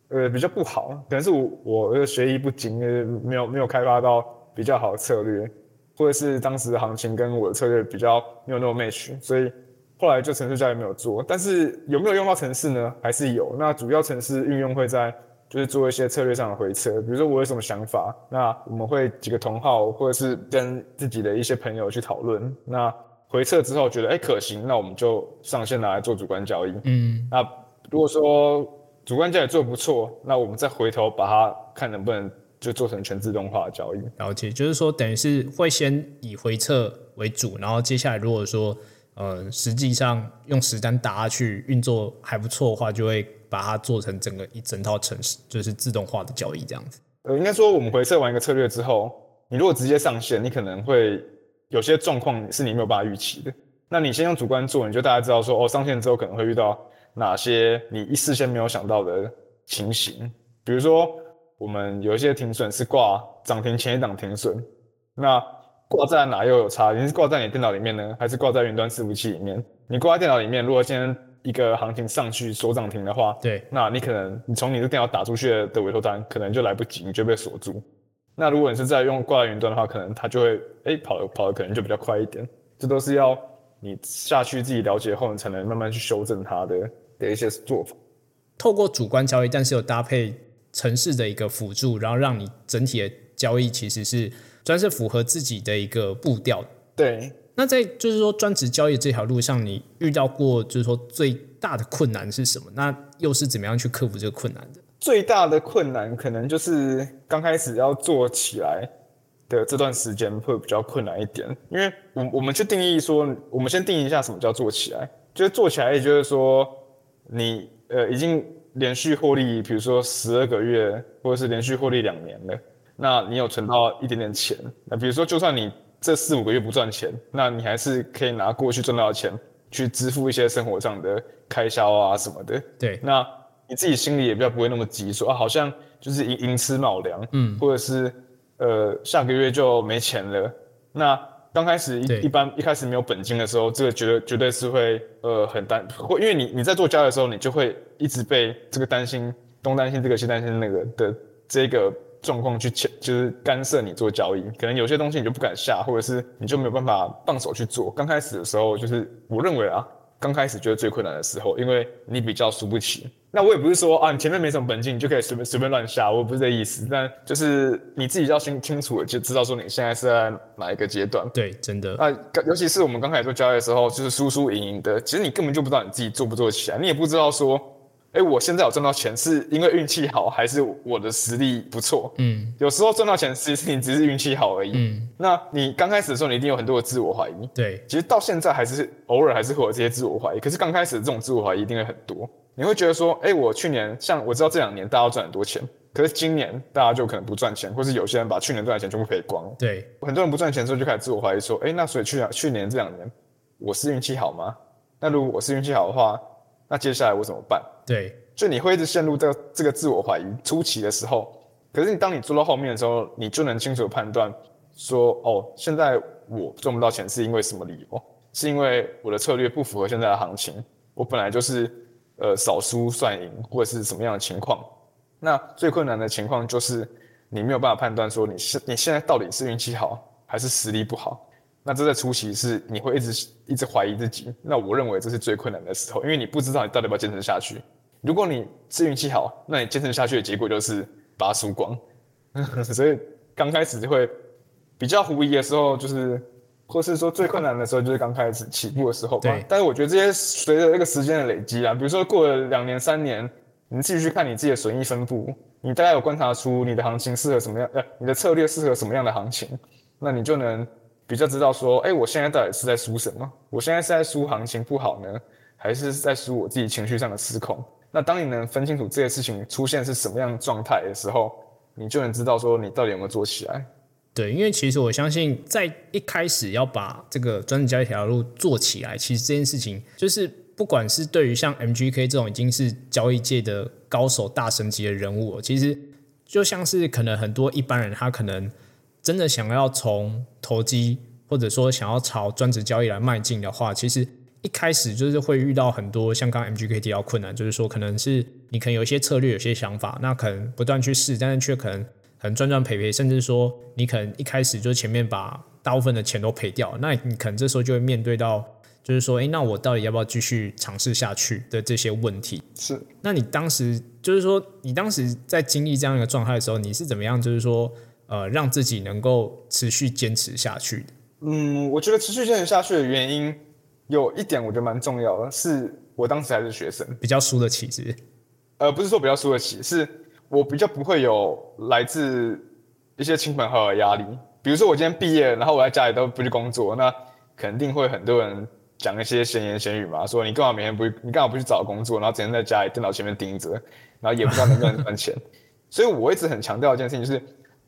呃比较不好，可能是我我的学艺不精，没有没有开发到比较好的策略，或者是当时的行情跟我的策略比较没有那么 match，所以后来就城市交易没有做。但是有没有用到城市呢？还是有。那主要城市运用会在就是做一些策略上的回测，比如说我有什么想法，那我们会几个同号或者是跟自己的一些朋友去讨论，那回测之后觉得哎可行，那我们就上线拿来做主观交易。嗯，那如果说主观交易做的不错，那我们再回头把它看能不能就做成全自动化的交易。了解，就是说等于是会先以回撤为主，然后接下来如果说呃实际上用实单打下去运作还不错的话，就会把它做成整个一整套程式，就是自动化的交易这样子。呃，应该说我们回撤完一个策略之后，你如果直接上线，你可能会有些状况是你没有办法预期的。那你先用主观做，你就大家知道说哦，上线之后可能会遇到哪些你一事先没有想到的情形，比如说。我们有一些停损是挂涨停前一档停损，那挂在哪又有差？你是挂在你电脑里面呢，还是挂在云端伺服器里面？你挂在电脑里面，如果今天一个行情上去锁涨停的话，对，那你可能你从你的电脑打出去的委托单可能就来不及，你就被锁住。那如果你是在用挂在云端的话，可能它就会哎跑跑的可能就比较快一点。这都是要你下去自己了解后，你才能慢慢去修正它的的一些做法。透过主观交易，但是有搭配。城市的一个辅助，然后让你整体的交易其实是专是符合自己的一个步调。对，那在就是说专职交易这条路上，你遇到过就是说最大的困难是什么？那又是怎么样去克服这个困难的？最大的困难可能就是刚开始要做起来的这段时间会比较困难一点，因为我我们去定义说，我们先定义一下什么叫做起来，就是做起来，也就是说你呃已经。连续获利，比如说十二个月，或者是连续获利两年了，那你有存到一点点钱。那比如说，就算你这四五个月不赚钱，那你还是可以拿过去赚到的钱去支付一些生活上的开销啊什么的。对，那你自己心里也比较不会那么急，说啊好像就是寅寅吃卯粮，嗯，或者是呃下个月就没钱了，那。刚开始一一般一开始没有本金的时候，这个绝对绝对是会呃很担，会因为你你在做交易的时候，你就会一直被这个担心东担心这个西担心那个的这个状况去牵，就是干涉你做交易。可能有些东西你就不敢下，或者是你就没有办法放手去做。刚开始的时候，就是我认为啊。刚开始就是最困难的时候，因为你比较输不起。那我也不是说啊，你前面没什么本金，你就可以随便随便乱下，我不是这意思。但就是你自己要清清楚的就知道说你现在是在哪一个阶段。对，真的。啊，尤其是我们刚开始做交易的时候，就是输输赢赢的，其实你根本就不知道你自己做不做起来，你也不知道说。哎，我现在有赚到钱，是因为运气好，还是我的实力不错？嗯，有时候赚到钱，其实你只是运气好而已。嗯，那你刚开始的时候，你一定有很多的自我怀疑。对，其实到现在还是偶尔还是会有这些自我怀疑。可是刚开始的这种自我怀疑一定会很多。你会觉得说，哎，我去年像我知道这两年大家赚很多钱，可是今年大家就可能不赚钱，或是有些人把去年赚的钱全部赔光。对，很多人不赚钱的时候就开始自我怀疑说，哎，那所以去年去年这两年我是运气好吗？那如果我是运气好的话，那接下来我怎么办？对。就你会一直陷入这这个自我怀疑初期的时候，可是你当你做到后面的时候，你就能清楚判断说，哦，现在我赚不到钱是因为什么理由？是因为我的策略不符合现在的行情，我本来就是呃少输算赢，或者是什么样的情况？那最困难的情况就是你没有办法判断说你是你现在到底是运气好还是实力不好？那这在初期是你会一直一直怀疑自己。那我认为这是最困难的时候，因为你不知道你到底要不要坚持下去。如果你是运气好，那你坚持下去的结果就是把它输光。所以刚开始就会比较狐疑的时候，就是或是说最困难的时候，就是刚开始起步的时候吧。但是我觉得这些随着那个时间的累积啊，比如说过了两年、三年，你继续看你自己的损益分布，你大概有观察出你的行情适合什么样，呃，你的策略适合什么样的行情，那你就能比较知道说，哎，我现在到底是在输什么？我现在是在输行情不好呢，还是在输我自己情绪上的失控？那当你能分清楚这些事情出现是什么样的状态的时候，你就能知道说你到底有没有做起来。对，因为其实我相信，在一开始要把这个专职交易这条路做起来，其实这件事情就是不管是对于像 MGK 这种已经是交易界的高手、大神级的人物，其实就像是可能很多一般人，他可能真的想要从投机或者说想要朝专职交易来迈进的话，其实。一开始就是会遇到很多像刚 MGK 提到困难，就是说可能是你可能有一些策略、有些想法，那可能不断去试，但是却可能很赚赚赔赔，甚至说你可能一开始就前面把大部分的钱都赔掉，那你可能这时候就会面对到，就是说，哎，那我到底要不要继续尝试下去的这些问题？是。那你当时就是说，你当时在经历这样一个状态的时候，你是怎么样？就是说，呃，让自己能够持续坚持下去的？嗯，我觉得持续坚持下去的原因。有一点我觉得蛮重要的，是我当时还是学生，比较输得起，是？呃，不是说比较输得起，是我比较不会有来自一些亲朋好友的压力。比如说我今天毕业，然后我在家里都不去工作，那肯定会很多人讲一些闲言闲语嘛，说你干嘛每天不去你干嘛不去找工作，然后整天在家里电脑前面盯着，然后也不知道能不能赚钱。所以我一直很强调一件事情，就是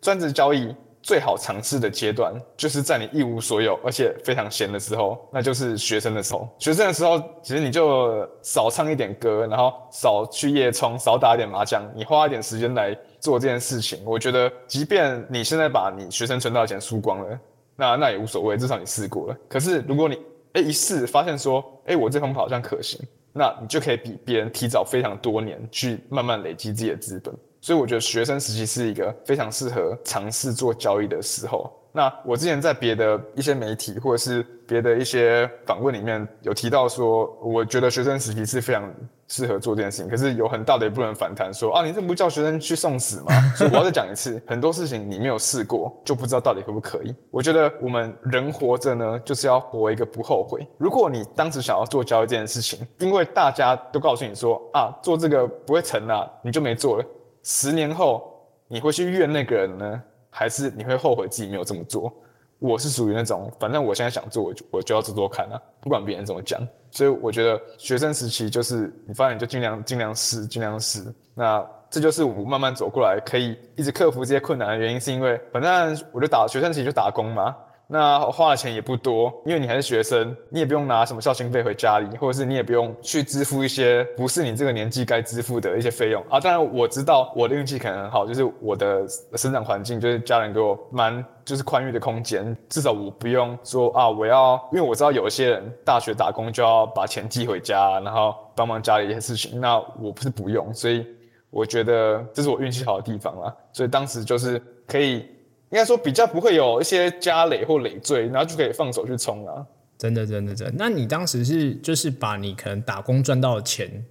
专职交易最好尝试的阶段，就是在你一无所有而且非常闲的时候，那就是学生的时候。学生的时候，其实你就少唱一点歌，然后少去夜冲，少打一点麻将，你花一点时间来。做这件事情，我觉得，即便你现在把你学生存到的钱输光了，那那也无所谓，至少你试过了。可是，如果你哎一试发现说，哎，我这方法好像可行，那你就可以比别人提早非常多年去慢慢累积自己的资本。所以，我觉得学生时期是一个非常适合尝试做交易的时候。那我之前在别的一些媒体或者是别的一些访问里面有提到说，我觉得学生时期是非常适合做这件事情。可是有很大的一部分反弹说啊，你这不叫学生去送死吗？所以我要再讲一次，很多事情你没有试过就不知道到底可不可以。我觉得我们人活着呢，就是要活一个不后悔。如果你当时想要做交易这件事情，因为大家都告诉你说啊，做这个不会成啊，你就没做了。十年后你会去怨那个人呢？还是你会后悔自己没有这么做？我是属于那种，反正我现在想做，我就我就要做做看啊，不管别人怎么讲。所以我觉得学生时期就是你发现你就尽量尽量试，尽量试。那这就是我慢慢走过来，可以一直克服这些困难的原因，是因为反正我就打学生时期就打工嘛。那花的钱也不多，因为你还是学生，你也不用拿什么孝心费回家里，或者是你也不用去支付一些不是你这个年纪该支付的一些费用啊。当然我知道我的运气可能很好，就是我的生长环境就是家人给我蛮就是宽裕的空间，至少我不用说啊我要，因为我知道有一些人大学打工就要把钱寄回家，然后帮忙家里一些事情，那我不是不用，所以我觉得这是我运气好的地方啦。所以当时就是可以。应该说比较不会有一些加累或累赘，然后就可以放手去冲啊！真的，真的，真。那你当时是就是把你可能打工赚到的钱，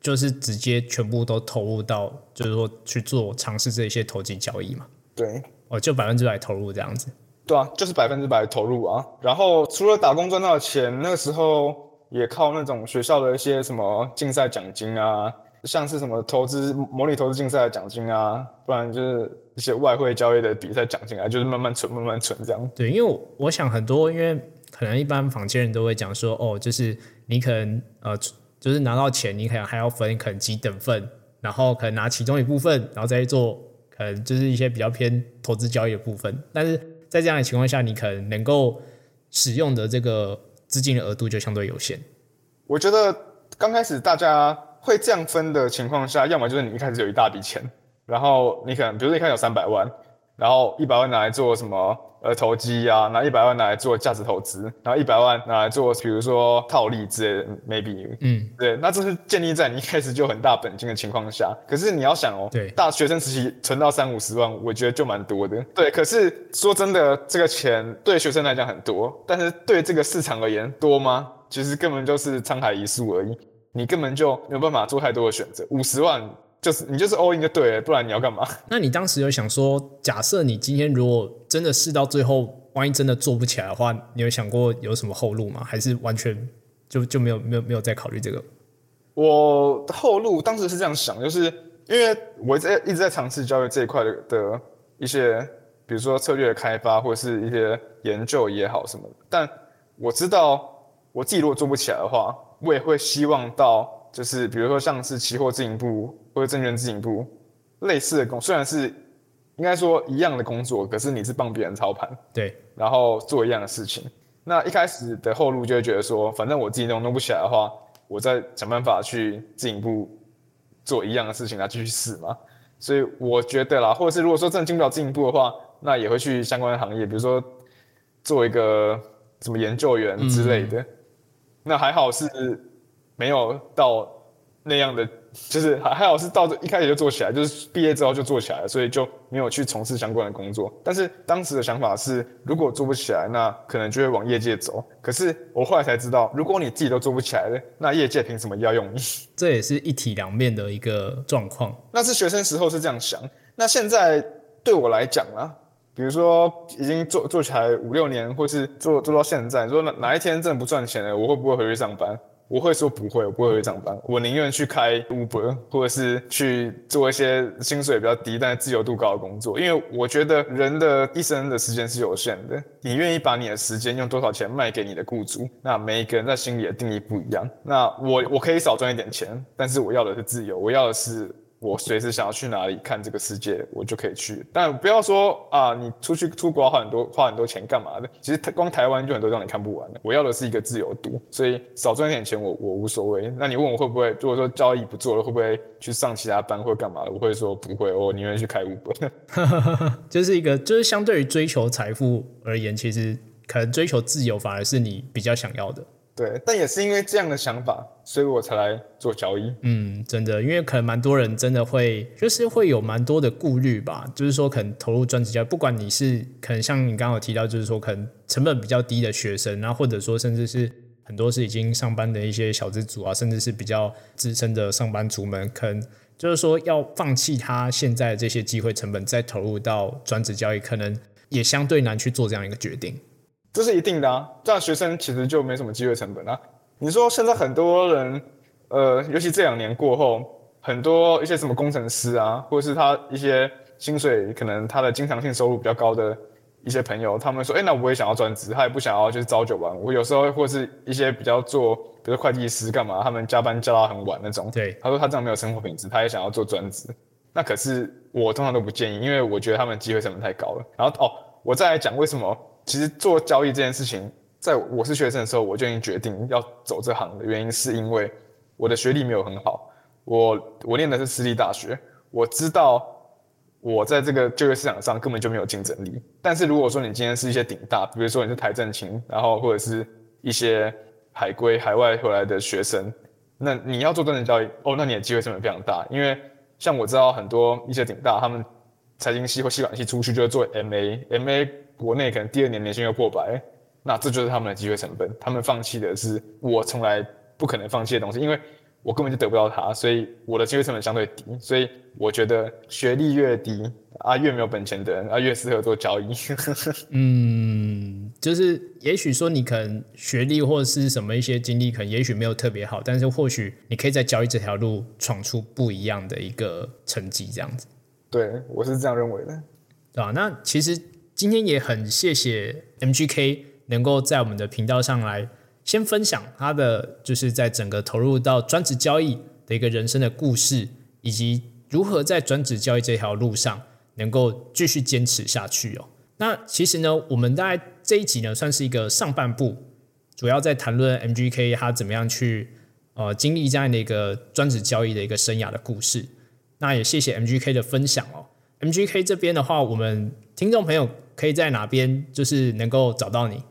就是直接全部都投入到，就是说去做尝试这些投机交易嘛？对，哦，就百分之百投入这样子。对啊，就是百分之百投入啊。然后除了打工赚到的钱，那个时候也靠那种学校的一些什么竞赛奖金啊。像是什么投资模拟投资竞赛的奖金啊，不然就是一些外汇交易的比赛奖金啊，就是慢慢存、慢慢存这样。对，因为我想很多，因为可能一般坊间人都会讲说，哦，就是你可能呃，就是拿到钱，你可能还要分可能几等份，然后可能拿其中一部分，然后再去做可能就是一些比较偏投资交易的部分。但是在这样的情况下，你可能能够使用的这个资金的额度就相对有限。我觉得刚开始大家。会这样分的情况下，要么就是你一开始有一大笔钱，然后你可能，比如说一开始有三百万，然后一百万拿来做什么呃投机啊，拿一百万拿来做价值投资，然后一百万拿来做比如说套利之类的，maybe，嗯，对，那这是建立在你一开始就很大本金的情况下。可是你要想哦，对，大学生时期存到三五十万，我觉得就蛮多的。对，可是说真的，这个钱对学生来讲很多，但是对这个市场而言多吗？其实根本就是沧海一粟而已。你根本就没有办法做太多的选择，五十万就是你就是 all in 就对了，不然你要干嘛？那你当时有想说，假设你今天如果真的试到最后，万一真的做不起来的话，你有想过有什么后路吗？还是完全就就没有没有没有再考虑这个？我后路当时是这样想，就是因为我在一直在尝试教育这一块的的一些，比如说策略的开发或者是一些研究也好什么的，但我知道我自己如果做不起来的话。我也会希望到，就是比如说像是期货自营部或者证券自营部类似的工，虽然是应该说一样的工作，可是你是帮别人操盘，对，然后做一样的事情。那一开始的后路就会觉得说，反正我自己弄弄不起来的话，我再想办法去自营部做一样的事情来继续试嘛。所以我觉得啦，或者是如果说真的进不了自营部的话，那也会去相关的行业，比如说做一个什么研究员之类的。那还好是没有到那样的，就是还还好是到一开始就做起来，就是毕业之后就做起来了，所以就没有去从事相关的工作。但是当时的想法是，如果做不起来，那可能就会往业界走。可是我后来才知道，如果你自己都做不起来了，那业界凭什么要用你？这也是一体两面的一个状况。那是学生时候是这样想，那现在对我来讲呢？比如说，已经做做起来五六年，或是做做到现在，说哪哪一天真的不赚钱了，我会不会回去上班？我会说不会，我不会回去上班，我宁愿去开 Uber，或者是去做一些薪水比较低但是自由度高的工作，因为我觉得人的一生的时间是有限的，你愿意把你的时间用多少钱卖给你的雇主？那每一个人在心里的定义不一样。那我我可以少赚一点钱，但是我要的是自由，我要的是。我随时想要去哪里看这个世界，我就可以去。但不要说啊，你出去出国花很多花很多钱干嘛的？其实光台湾就很多让你看不完的。我要的是一个自由度，所以少赚一点钱我我无所谓。那你问我会不会，如果说交易不做了，会不会去上其他班或干嘛的？我会说不会，我宁愿去开五本。就是一个，就是相对于追求财富而言，其实可能追求自由反而是你比较想要的。对，但也是因为这样的想法，所以我才来做交易。嗯，真的，因为可能蛮多人真的会，就是会有蛮多的顾虑吧。就是说，可能投入专职教育，不管你是可能像你刚刚有提到，就是说可能成本比较低的学生，然后或者说甚至是很多是已经上班的一些小资族啊，甚至是比较资深的上班族们，可能就是说要放弃他现在这些机会成本，再投入到专职教育，可能也相对难去做这样一个决定。这是一定的啊，这样学生其实就没什么机会成本啊。你说现在很多人，呃，尤其这两年过后，很多一些什么工程师啊，或者是他一些薪水可能他的经常性收入比较高的一些朋友，他们说，哎，那我也想要专职，他也不想要就是朝九晚五。我有时候或是一些比较做，比如会计师干嘛，他们加班加到很晚那种。对，他说他这样没有生活品质，他也想要做专职。那可是我通常都不建议，因为我觉得他们机会成本太高了。然后哦，我再来讲为什么。其实做交易这件事情，在我是学生的时候，我就已经决定要走这行的原因，是因为我的学历没有很好，我我念的是私立大学，我知道我在这个就业市场上根本就没有竞争力。但是如果说你今天是一些顶大，比如说你是台政青，然后或者是一些海归海外回来的学生，那你要做专职交易，哦，那你的机会成本非常大，因为像我知道很多一些顶大，他们财经系或系管系出去就是做 MA，MA。国内可能第二年年薪又破百，那这就是他们的机会成本。他们放弃的是我从来不可能放弃的东西，因为我根本就得不到它，所以我的机会成本相对低。所以我觉得学历越低啊，越没有本钱的人啊，越适合做交易。嗯，就是也许说你可能学历或者是什么一些经历，可能也许没有特别好，但是或许你可以在交易这条路闯出不一样的一个成绩，这样子。对，我是这样认为的。对吧？那其实。今天也很谢谢 MGK 能够在我们的频道上来先分享他的就是在整个投入到专职交易的一个人生的故事，以及如何在专职交易这条路上能够继续坚持下去哦。那其实呢，我们大概这一集呢算是一个上半部，主要在谈论 MGK 他怎么样去呃经历这样的一个专职交易的一个生涯的故事。那也谢谢 MGK 的分享哦。MGK 这边的话，我们听众朋友。可以在哪边就是能够找到你？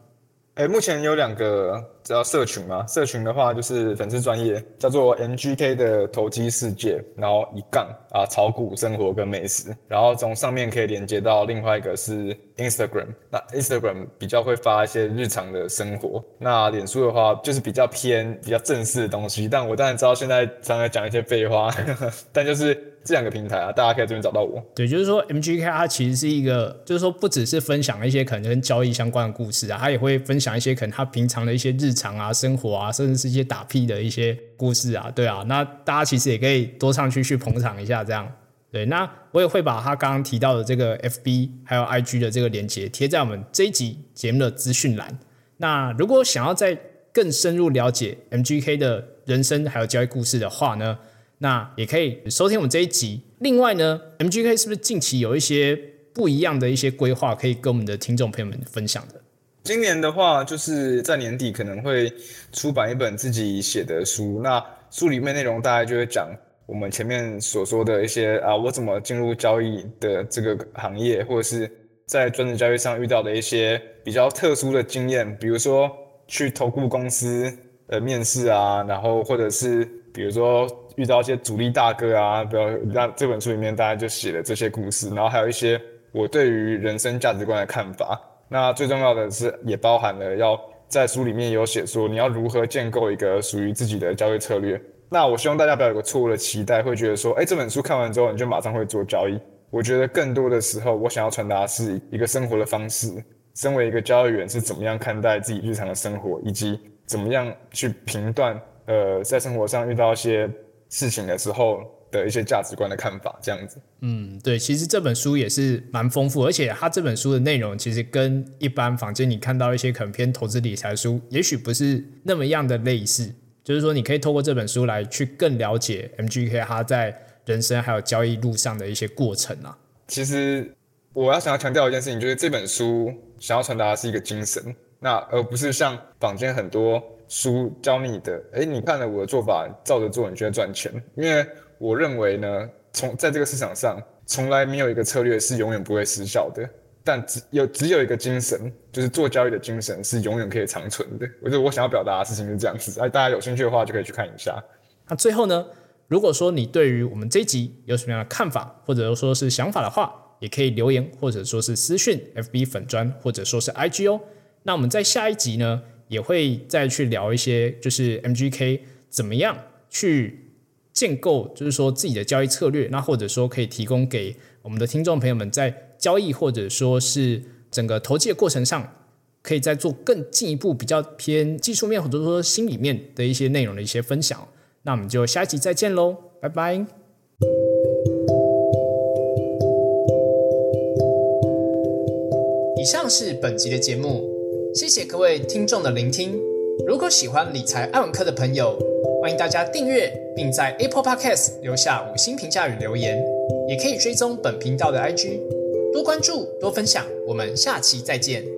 哎，目前有两个叫社群嘛，社群的话就是粉丝专业，叫做 NGK 的投机世界，然后一杠啊炒股生活跟美食，然后从上面可以连接到另外一个是 Instagram，那 Instagram 比较会发一些日常的生活，那脸书的话就是比较偏比较正式的东西，但我当然知道现在常常讲一些废话，但就是。这两个平台啊，大家可以这边找到我。对，就是说 MGK 它其实是一个，就是说不只是分享一些可能跟交易相关的故事啊，他也会分享一些可能他平常的一些日常啊、生活啊，甚至是一些打屁的一些故事啊。对啊，那大家其实也可以多上去去捧场一下，这样。对，那我也会把他刚刚提到的这个 FB 还有 IG 的这个连接贴在我们这一集节目的资讯栏。那如果想要再更深入了解 MGK 的人生还有交易故事的话呢？那也可以收听我们这一集。另外呢，MGK 是不是近期有一些不一样的一些规划，可以跟我们的听众朋友们分享的？今年的话，就是在年底可能会出版一本自己写的书。那书里面内容大概就会讲我们前面所说的一些啊，我怎么进入交易的这个行业，或者是在专职交易上遇到的一些比较特殊的经验，比如说去投顾公司呃面试啊，然后或者是比如说。遇到一些主力大哥啊，比如那这本书里面大家就写了这些故事，然后还有一些我对于人生价值观的看法。那最重要的是，也包含了要在书里面有写说你要如何建构一个属于自己的交易策略。那我希望大家不要有个错误的期待，会觉得说，哎，这本书看完之后你就马上会做交易。我觉得更多的时候，我想要传达是一个生活的方式。身为一个交易员是怎么样看待自己日常的生活，以及怎么样去评断。呃在生活上遇到一些事情的时候的一些价值观的看法，这样子。嗯，对，其实这本书也是蛮丰富，而且它这本书的内容其实跟一般坊间你看到一些可能偏投资理财书，也许不是那么样的类似。就是说，你可以透过这本书来去更了解 MGK 他在人生还有交易路上的一些过程啊。其实我要想要强调一件事情，就是这本书想要传达的是一个精神，那而不是像坊间很多书教你的，哎，你看了我的做法，照着做，你就会赚钱。因为我认为呢，从在这个市场上，从来没有一个策略是永远不会失效的。但只有只有一个精神，就是做交易的精神是永远可以长存的。我觉得我想要表达的事情是这样子，哎，大家有兴趣的话就可以去看一下。那最后呢，如果说你对于我们这一集有什么样的看法，或者说是想法的话，也可以留言，或者说是私讯 FB 粉砖，或者说是 IG 哦。那我们在下一集呢，也会再去聊一些，就是 MGK 怎么样去建构，就是说自己的交易策略，那或者说可以提供给我们的听众朋友们在。交易或者说是整个投机的过程上，可以再做更进一步比较偏技术面或者说心里面的一些内容的一些分享。那我们就下一集再见喽，拜拜。以上是本集的节目，谢谢各位听众的聆听。如果喜欢理财爱文课的朋友，欢迎大家订阅，并在 Apple Podcast 留下五星评价与留言，也可以追踪本频道的 IG。多关注，多分享，我们下期再见。